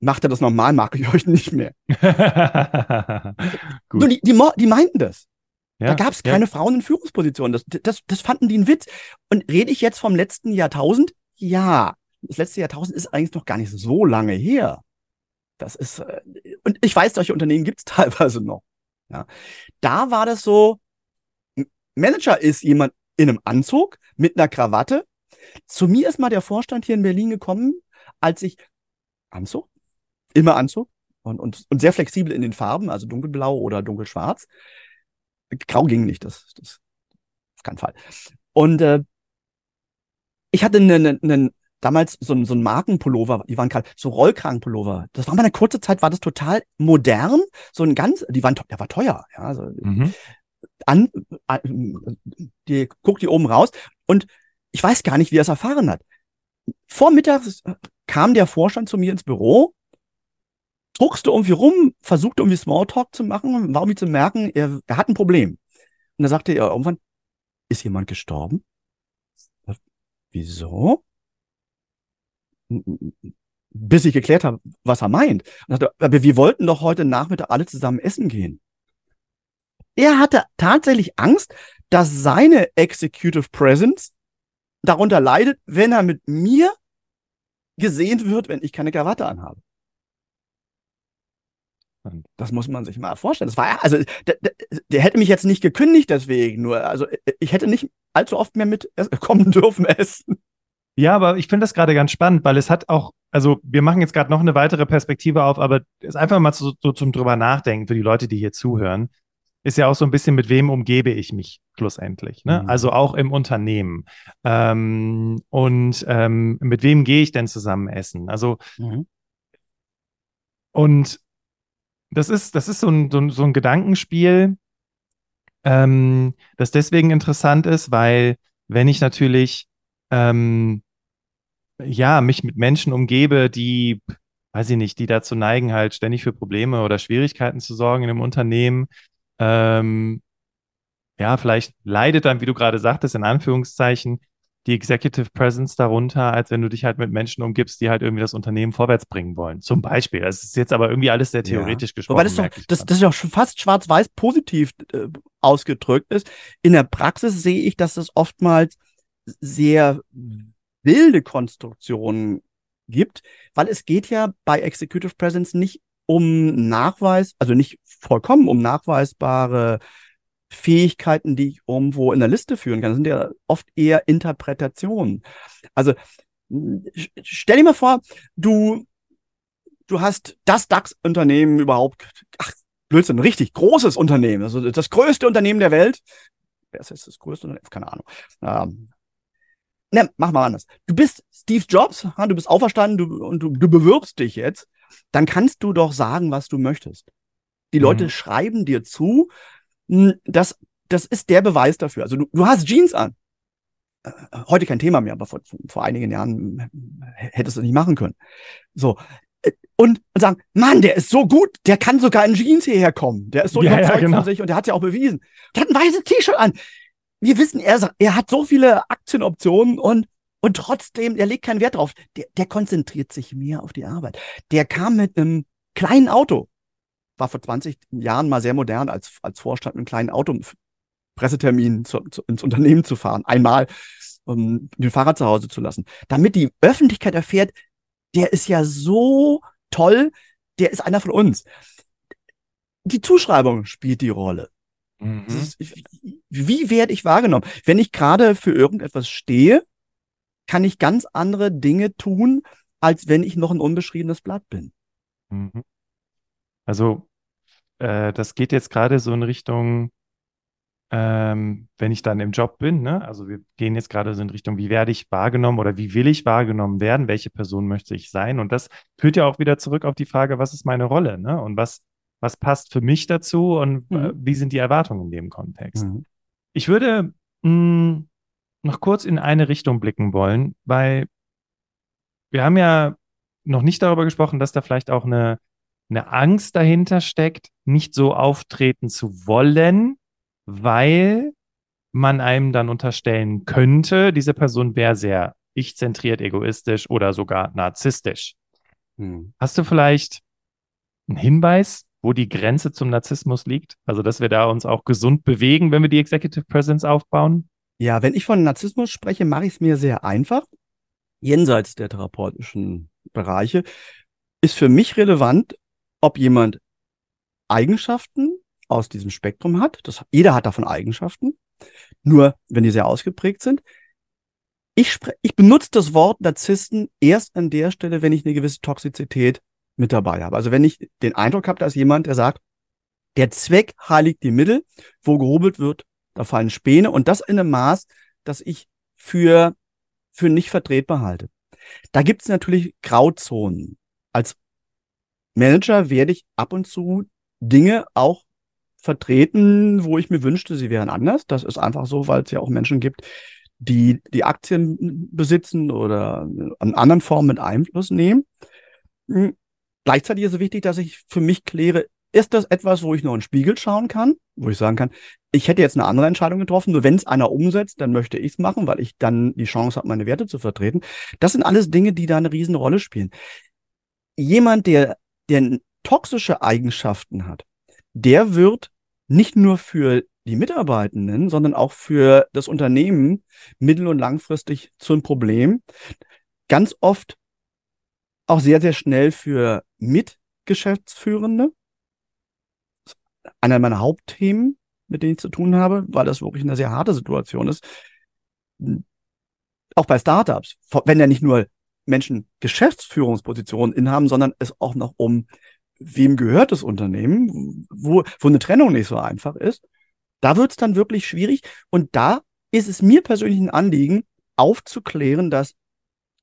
Macht er das normal, mag ich [laughs] euch nicht mehr. [laughs] Nur die, die, die meinten das. Ja, da gab es keine ja. Frauen in Führungspositionen. Das, das, das fanden die ein Witz. Und rede ich jetzt vom letzten Jahrtausend? Ja. Das letzte Jahrtausend ist eigentlich noch gar nicht so lange her. Das ist, äh, und ich weiß, solche Unternehmen gibt es [laughs] teilweise noch. Ja. Da war das so, Manager ist jemand in einem Anzug mit einer Krawatte. Zu mir ist mal der Vorstand hier in Berlin gekommen, als ich Anzug, immer Anzug und, und, und sehr flexibel in den Farben, also dunkelblau oder dunkelschwarz. Grau ging nicht, das, das auf keinen Fall. Und äh, ich hatte einen, einen, damals so, so ein Markenpullover, die waren gerade so Rollkragenpullover. Das war mal eine kurze Zeit, war das total modern, so ein ganz, die waren, der war teuer, ja, also, mhm. An, an, die guckt die oben raus und ich weiß gar nicht, wie er es erfahren hat. Vormittags kam der Vorstand zu mir ins Büro druckste irgendwie rum, versuchte irgendwie Smalltalk zu machen, war irgendwie zu merken, er, er hat ein Problem. Und da sagte er irgendwann, ist jemand gestorben? Wieso? Bis ich geklärt habe, was er meint. Sagte, aber wir wollten doch heute Nachmittag alle zusammen essen gehen. Er hatte tatsächlich Angst, dass seine Executive Presence darunter leidet, wenn er mit mir gesehen wird, wenn ich keine Krawatte anhabe. Das muss man sich mal vorstellen. Das war also der, der, der, hätte mich jetzt nicht gekündigt deswegen, nur also ich hätte nicht allzu oft mehr mitkommen dürfen [laughs] essen. Ja, aber ich finde das gerade ganz spannend, weil es hat auch, also wir machen jetzt gerade noch eine weitere Perspektive auf, aber es ist einfach mal so, so, zum drüber nachdenken für die Leute, die hier zuhören. Ist ja auch so ein bisschen, mit wem umgebe ich mich schlussendlich. Ne? Mhm. Also auch im Unternehmen. Ähm, und ähm, mit wem gehe ich denn zusammen essen? Also mhm. und das ist, das ist so ein, so ein, so ein Gedankenspiel, ähm, das deswegen interessant ist, weil wenn ich natürlich ähm, ja mich mit Menschen umgebe, die, weiß ich nicht, die dazu neigen, halt ständig für Probleme oder Schwierigkeiten zu sorgen in einem Unternehmen. Ähm, ja, vielleicht leidet dann, wie du gerade sagtest, in Anführungszeichen, die Executive Presence darunter, als wenn du dich halt mit Menschen umgibst, die halt irgendwie das Unternehmen vorwärts bringen wollen. Zum Beispiel. Das ist jetzt aber irgendwie alles sehr theoretisch ja. gesprochen. Wobei das, doch, das, das ist doch schon fast schwarz-weiß positiv äh, ausgedrückt ist. In der Praxis sehe ich, dass es oftmals sehr wilde Konstruktionen gibt, weil es geht ja bei Executive Presence nicht um Nachweis, also nicht vollkommen um nachweisbare Fähigkeiten, die ich irgendwo in der Liste führen kann. Das sind ja oft eher Interpretationen. Also stell dir mal vor, du, du hast das DAX-Unternehmen überhaupt, ach, Blödsinn, richtig großes Unternehmen, also das größte Unternehmen der Welt. Wer ist jetzt das größte Unternehmen? Keine Ahnung. Ähm, ne, mach mal anders. Du bist Steve Jobs, du bist auferstanden du, und du, du bewirbst dich jetzt. Dann kannst du doch sagen, was du möchtest. Die Leute mhm. schreiben dir zu, hm, das, das ist der Beweis dafür. Also du, du hast Jeans an. Äh, heute kein Thema mehr, aber vor, vor einigen Jahren hättest du nicht machen können. So. Äh, und, und sagen, Mann, der ist so gut, der kann sogar in Jeans hierher kommen. Der ist so ja, überzeugt ja, genau. von sich und der hat ja auch bewiesen. Der hat ein weißes T-Shirt an. Wir wissen, er, er hat so viele Aktienoptionen und und trotzdem, er legt keinen Wert drauf. Der, der konzentriert sich mehr auf die Arbeit. Der kam mit einem kleinen Auto war vor 20 Jahren mal sehr modern, als, als Vorstand einen kleinen Auto, Pressetermin zu, zu, ins Unternehmen zu fahren, einmal um den Fahrrad zu Hause zu lassen, damit die Öffentlichkeit erfährt, der ist ja so toll, der ist einer von uns. Die Zuschreibung spielt die Rolle. Mhm. Ist, wie werde ich wahrgenommen? Wenn ich gerade für irgendetwas stehe, kann ich ganz andere Dinge tun, als wenn ich noch ein unbeschriebenes Blatt bin. Mhm. Also äh, das geht jetzt gerade so in Richtung, ähm, wenn ich dann im Job bin, ne? Also wir gehen jetzt gerade so in Richtung, wie werde ich wahrgenommen oder wie will ich wahrgenommen werden? Welche Person möchte ich sein? Und das führt ja auch wieder zurück auf die Frage, was ist meine Rolle, ne? Und was, was passt für mich dazu und äh, mhm. wie sind die Erwartungen in dem Kontext? Mhm. Ich würde mh, hm, noch kurz in eine Richtung blicken wollen, weil wir haben ja noch nicht darüber gesprochen, dass da vielleicht auch eine eine Angst dahinter steckt, nicht so auftreten zu wollen, weil man einem dann unterstellen könnte, diese Person wäre sehr ich-zentriert, egoistisch oder sogar narzisstisch. Hm. Hast du vielleicht einen Hinweis, wo die Grenze zum Narzissmus liegt? Also, dass wir da uns auch gesund bewegen, wenn wir die Executive Presence aufbauen? Ja, wenn ich von Narzissmus spreche, mache ich es mir sehr einfach. Jenseits der therapeutischen Bereiche ist für mich relevant, ob jemand Eigenschaften aus diesem Spektrum hat. Das, jeder hat davon Eigenschaften. Nur wenn die sehr ausgeprägt sind. Ich, ich benutze das Wort Narzissten erst an der Stelle, wenn ich eine gewisse Toxizität mit dabei habe. Also wenn ich den Eindruck habe, dass jemand, der sagt, der Zweck heiligt die Mittel, wo gehobelt wird, da fallen Späne und das in einem Maß, das ich für, für nicht vertretbar halte. Da gibt es natürlich Grauzonen. Als Manager werde ich ab und zu Dinge auch vertreten, wo ich mir wünschte, sie wären anders. Das ist einfach so, weil es ja auch Menschen gibt, die die Aktien besitzen oder an anderen Formen mit Einfluss nehmen. Hm, gleichzeitig ist es wichtig, dass ich für mich kläre, ist das etwas, wo ich nur in den Spiegel schauen kann, wo ich sagen kann, ich hätte jetzt eine andere Entscheidung getroffen, nur wenn es einer umsetzt, dann möchte ich es machen, weil ich dann die Chance habe, meine Werte zu vertreten. Das sind alles Dinge, die da eine Riesenrolle spielen. Jemand, der der toxische Eigenschaften hat, der wird nicht nur für die Mitarbeitenden, sondern auch für das Unternehmen mittel- und langfristig zum Problem. Ganz oft auch sehr, sehr schnell für Mitgeschäftsführende. Einer meiner Hauptthemen, mit denen ich zu tun habe, weil das wirklich eine sehr harte Situation ist. Auch bei Startups, wenn ja nicht nur Menschen Geschäftsführungspositionen inhaben, sondern es auch noch um, wem gehört das Unternehmen, wo, wo eine Trennung nicht so einfach ist. Da wird es dann wirklich schwierig. Und da ist es mir persönlich ein Anliegen, aufzuklären, dass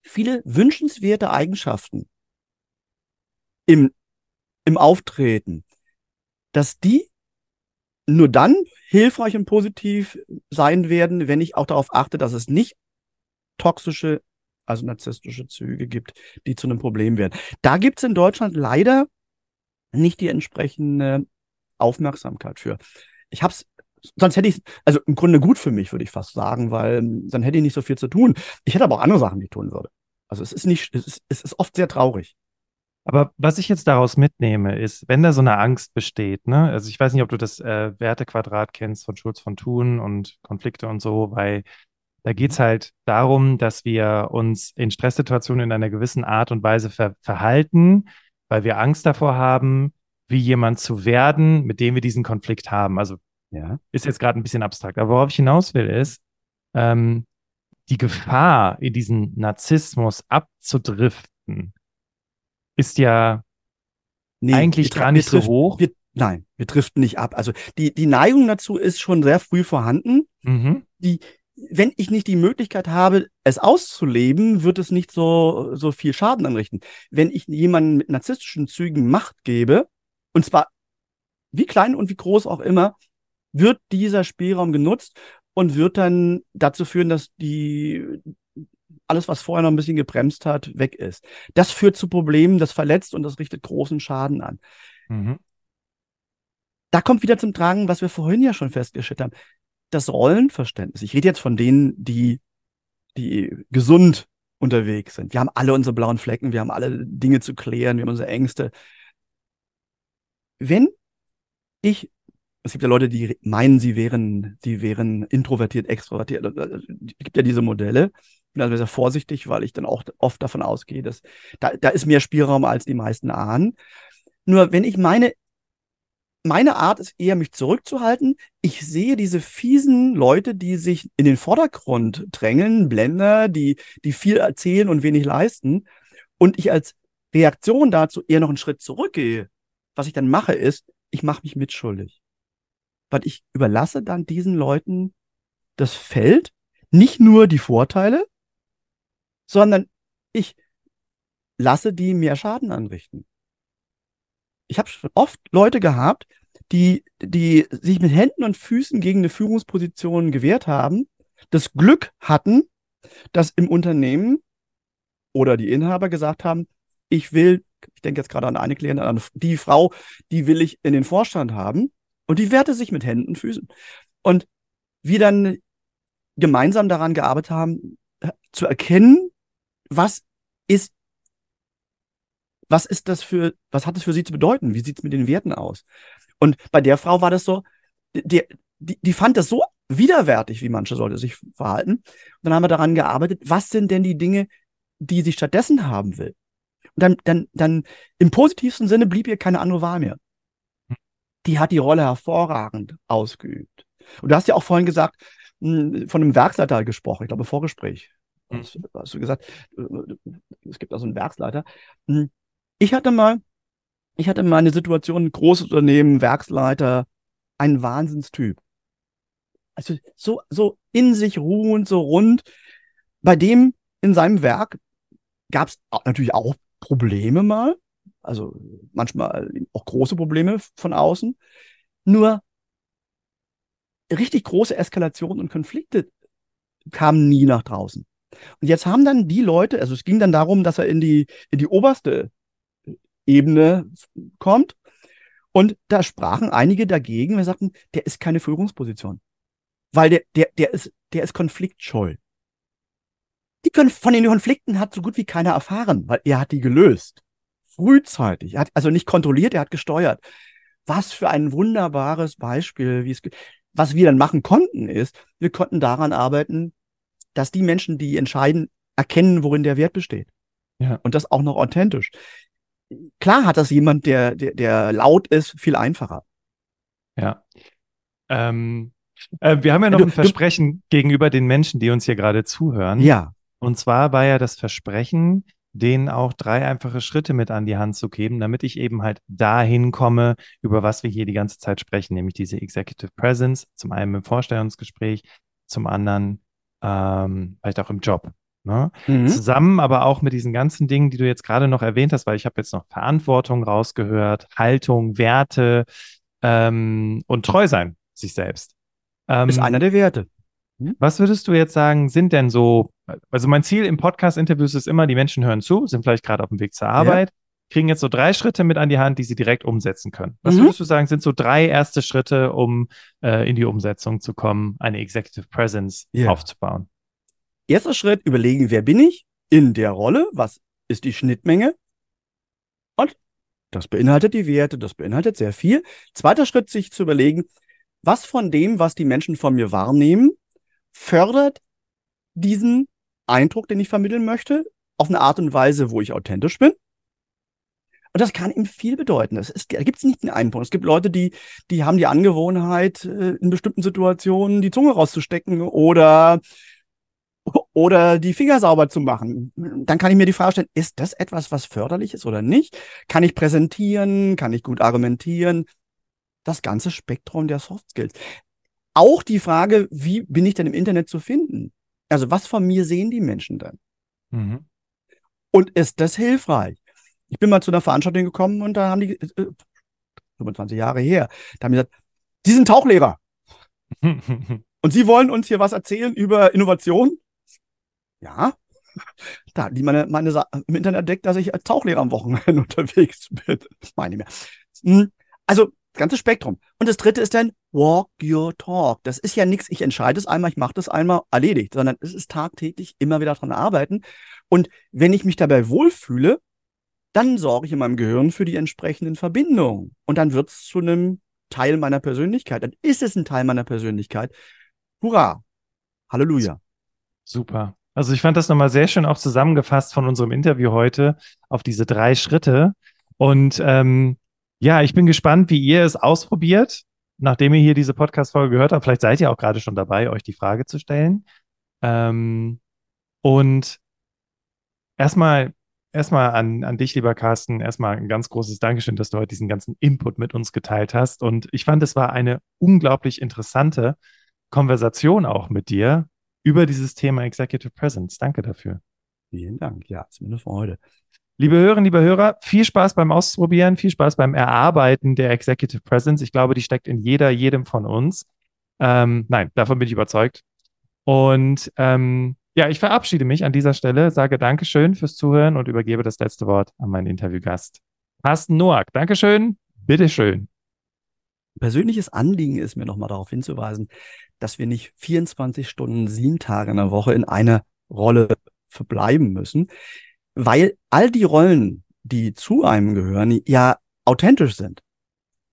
viele wünschenswerte Eigenschaften im, im Auftreten, dass die nur dann hilfreich und positiv sein werden, wenn ich auch darauf achte, dass es nicht toxische, also narzisstische Züge gibt, die zu einem Problem werden. Da gibt es in Deutschland leider nicht die entsprechende Aufmerksamkeit für. Ich habe es sonst hätte ich also im Grunde gut für mich, würde ich fast sagen, weil dann hätte ich nicht so viel zu tun. Ich hätte aber auch andere Sachen, die ich tun würde. Also es ist nicht, es ist, es ist oft sehr traurig. Aber was ich jetzt daraus mitnehme, ist, wenn da so eine Angst besteht, ne, also ich weiß nicht, ob du das äh, Wertequadrat kennst von Schulz von Thun und Konflikte und so, weil da geht es halt darum, dass wir uns in Stresssituationen in einer gewissen Art und Weise ver verhalten, weil wir Angst davor haben, wie jemand zu werden, mit dem wir diesen Konflikt haben. Also ja. ist jetzt gerade ein bisschen abstrakt. Aber worauf ich hinaus will, ist, ähm, die Gefahr, in diesen Narzissmus abzudriften, ist ja nee, eigentlich gar nicht so hoch. Wir, nein, wir driften nicht ab. Also die, die Neigung dazu ist schon sehr früh vorhanden. Mhm. Die, wenn ich nicht die Möglichkeit habe, es auszuleben, wird es nicht so, so viel Schaden anrichten. Wenn ich jemanden mit narzisstischen Zügen Macht gebe, und zwar wie klein und wie groß auch immer, wird dieser Spielraum genutzt und wird dann dazu führen, dass die alles, was vorher noch ein bisschen gebremst hat, weg ist. Das führt zu Problemen, das verletzt und das richtet großen Schaden an. Mhm. Da kommt wieder zum Tragen, was wir vorhin ja schon festgestellt haben. Das Rollenverständnis. Ich rede jetzt von denen, die, die gesund unterwegs sind. Wir haben alle unsere blauen Flecken, wir haben alle Dinge zu klären, wir haben unsere Ängste. Wenn ich es gibt ja Leute, die meinen, sie wären, sie wären introvertiert, extrovertiert. Es gibt ja diese Modelle. Bin also sehr vorsichtig, weil ich dann auch oft davon ausgehe, dass da, da ist mehr Spielraum, als die meisten ahnen. Nur wenn ich meine, meine Art ist eher, mich zurückzuhalten. Ich sehe diese fiesen Leute, die sich in den Vordergrund drängeln, Blender, die, die viel erzählen und wenig leisten. Und ich als Reaktion dazu eher noch einen Schritt zurückgehe. Was ich dann mache, ist, ich mache mich mitschuldig weil ich überlasse dann diesen Leuten das Feld, nicht nur die Vorteile, sondern ich lasse die mehr Schaden anrichten. Ich habe oft Leute gehabt, die, die sich mit Händen und Füßen gegen eine Führungsposition gewehrt haben, das Glück hatten, dass im Unternehmen oder die Inhaber gesagt haben, ich will, ich denke jetzt gerade an eine Klientin, an die Frau, die will ich in den Vorstand haben. Und die wehrte sich mit Händen und Füßen. Und wir dann gemeinsam daran gearbeitet haben, äh, zu erkennen, was ist, was ist das für, was hat das für sie zu bedeuten? Wie sieht es mit den Werten aus? Und bei der Frau war das so, die, die, die fand das so widerwärtig, wie manche Leute sich verhalten. Und dann haben wir daran gearbeitet, was sind denn die Dinge, die sie stattdessen haben will? Und dann, dann, dann im positivsten Sinne blieb ihr keine andere Wahl mehr die hat die Rolle hervorragend ausgeübt. Und du hast ja auch vorhin gesagt, hm, von einem Werksleiter gesprochen, ich glaube, Vorgespräch. Mhm. Hast, hast du gesagt, es gibt also einen Werksleiter. Hm, ich hatte mal, ich hatte mal eine Situation, großes Unternehmen, Werksleiter, ein Wahnsinnstyp. Also so, so in sich ruhend, so rund. Bei dem in seinem Werk gab es natürlich auch Probleme mal also manchmal auch große Probleme von außen. Nur richtig große Eskalationen und Konflikte kamen nie nach draußen. Und jetzt haben dann die Leute, also es ging dann darum, dass er in die, in die oberste Ebene kommt. Und da sprachen einige dagegen, wir sagten, der ist keine Führungsposition. Weil der, der, der ist, der ist konfliktscheu. Die können, von den Konflikten hat so gut wie keiner erfahren, weil er hat die gelöst frühzeitig. Er hat also nicht kontrolliert, er hat gesteuert. Was für ein wunderbares Beispiel, wie es, was wir dann machen konnten, ist, wir konnten daran arbeiten, dass die Menschen, die entscheiden, erkennen, worin der Wert besteht. Ja. Und das auch noch authentisch. Klar hat das jemand, der, der, der laut ist, viel einfacher. Ja. Ähm, äh, wir haben ja noch du, ein Versprechen du, gegenüber den Menschen, die uns hier gerade zuhören. Ja. Und zwar war ja das Versprechen, denen auch drei einfache Schritte mit an die Hand zu geben, damit ich eben halt dahin komme, über was wir hier die ganze Zeit sprechen, nämlich diese Executive Presence, zum einen im Vorstellungsgespräch, zum anderen ähm, vielleicht auch im Job. Ne? Mhm. Zusammen aber auch mit diesen ganzen Dingen, die du jetzt gerade noch erwähnt hast, weil ich habe jetzt noch Verantwortung rausgehört, Haltung, Werte ähm, und treu sein. sich selbst. Ähm, ist einer der Werte. Hm? Was würdest du jetzt sagen, sind denn so, also mein Ziel im Podcast-Interviews ist immer, die Menschen hören zu, sind vielleicht gerade auf dem Weg zur Arbeit. Kriegen jetzt so drei Schritte mit an die Hand, die sie direkt umsetzen können. Was mhm. würdest du sagen, sind so drei erste Schritte, um äh, in die Umsetzung zu kommen, eine Executive Presence ja. aufzubauen? Erster Schritt, überlegen, wer bin ich in der Rolle, was ist die Schnittmenge und das beinhaltet die Werte, das beinhaltet sehr viel. Zweiter Schritt, sich zu überlegen, was von dem, was die Menschen von mir wahrnehmen, fördert diesen Eindruck, den ich vermitteln möchte, auf eine Art und Weise, wo ich authentisch bin. Und das kann ihm viel bedeuten. Da gibt es nicht einen Punkt. Es gibt Leute, die, die haben die Angewohnheit, äh, in bestimmten Situationen die Zunge rauszustecken oder, oder die Finger sauber zu machen. Dann kann ich mir die Frage stellen, ist das etwas, was förderlich ist oder nicht? Kann ich präsentieren? Kann ich gut argumentieren? Das ganze Spektrum der Soft Skills. Auch die Frage, wie bin ich denn im Internet zu finden? Also was von mir sehen die Menschen dann? Mhm. Und ist das hilfreich? Ich bin mal zu einer Veranstaltung gekommen und da haben die, äh, 25 Jahre her, da haben die gesagt, Sie sind Tauchlehrer. [laughs] und Sie wollen uns hier was erzählen über Innovation? Ja. Da hat die meine, meine Sa im Internet entdeckt, dass ich als Tauchlehrer am Wochenende [laughs] unterwegs bin. Meine ich mehr. Hm. Also ganze Spektrum. Und das dritte ist dann Walk Your Talk. Das ist ja nichts, ich entscheide es einmal, ich mache das einmal, erledigt, sondern es ist tagtäglich immer wieder dran arbeiten. Und wenn ich mich dabei wohlfühle, dann sorge ich in meinem Gehirn für die entsprechenden Verbindungen. Und dann wird es zu einem Teil meiner Persönlichkeit. Dann ist es ein Teil meiner Persönlichkeit. Hurra! Halleluja. Super. Also ich fand das nochmal sehr schön auch zusammengefasst von unserem Interview heute auf diese drei Schritte. Und ähm, ja, ich bin gespannt, wie ihr es ausprobiert, nachdem ihr hier diese Podcast-Folge gehört habt. Vielleicht seid ihr auch gerade schon dabei, euch die Frage zu stellen. Ähm, und erstmal, erstmal an, an dich, lieber Carsten, erstmal ein ganz großes Dankeschön, dass du heute diesen ganzen Input mit uns geteilt hast. Und ich fand, es war eine unglaublich interessante Konversation auch mit dir über dieses Thema Executive Presence. Danke dafür. Vielen Dank. Ja, es ist mir eine Freude. Liebe Hörerinnen, liebe Hörer, viel Spaß beim Ausprobieren, viel Spaß beim Erarbeiten der Executive Presence. Ich glaube, die steckt in jeder, jedem von uns. Ähm, nein, davon bin ich überzeugt. Und ähm, ja, ich verabschiede mich an dieser Stelle, sage Dankeschön fürs Zuhören und übergebe das letzte Wort an meinen Interviewgast. Carsten Noack, Dankeschön, bitteschön. Persönliches Anliegen ist mir nochmal darauf hinzuweisen, dass wir nicht 24 Stunden, sieben Tage in der Woche in einer Rolle verbleiben müssen weil all die Rollen, die zu einem gehören, ja authentisch sind.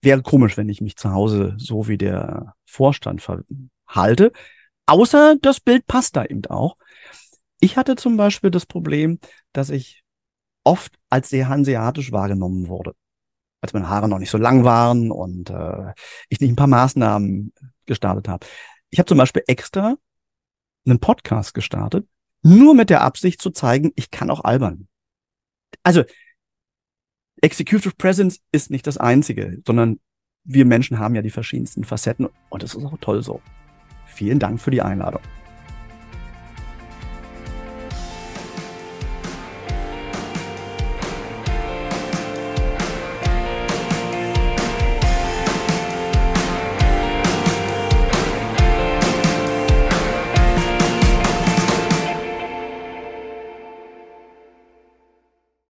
Wäre komisch, wenn ich mich zu Hause so wie der Vorstand verhalte. Außer das Bild passt da eben auch. Ich hatte zum Beispiel das Problem, dass ich oft als sehr hanseatisch wahrgenommen wurde. Als meine Haare noch nicht so lang waren und äh, ich nicht ein paar Maßnahmen gestartet habe. Ich habe zum Beispiel extra einen Podcast gestartet, nur mit der Absicht zu zeigen, ich kann auch albern. Also, Executive Presence ist nicht das Einzige, sondern wir Menschen haben ja die verschiedensten Facetten und es ist auch toll so. Vielen Dank für die Einladung.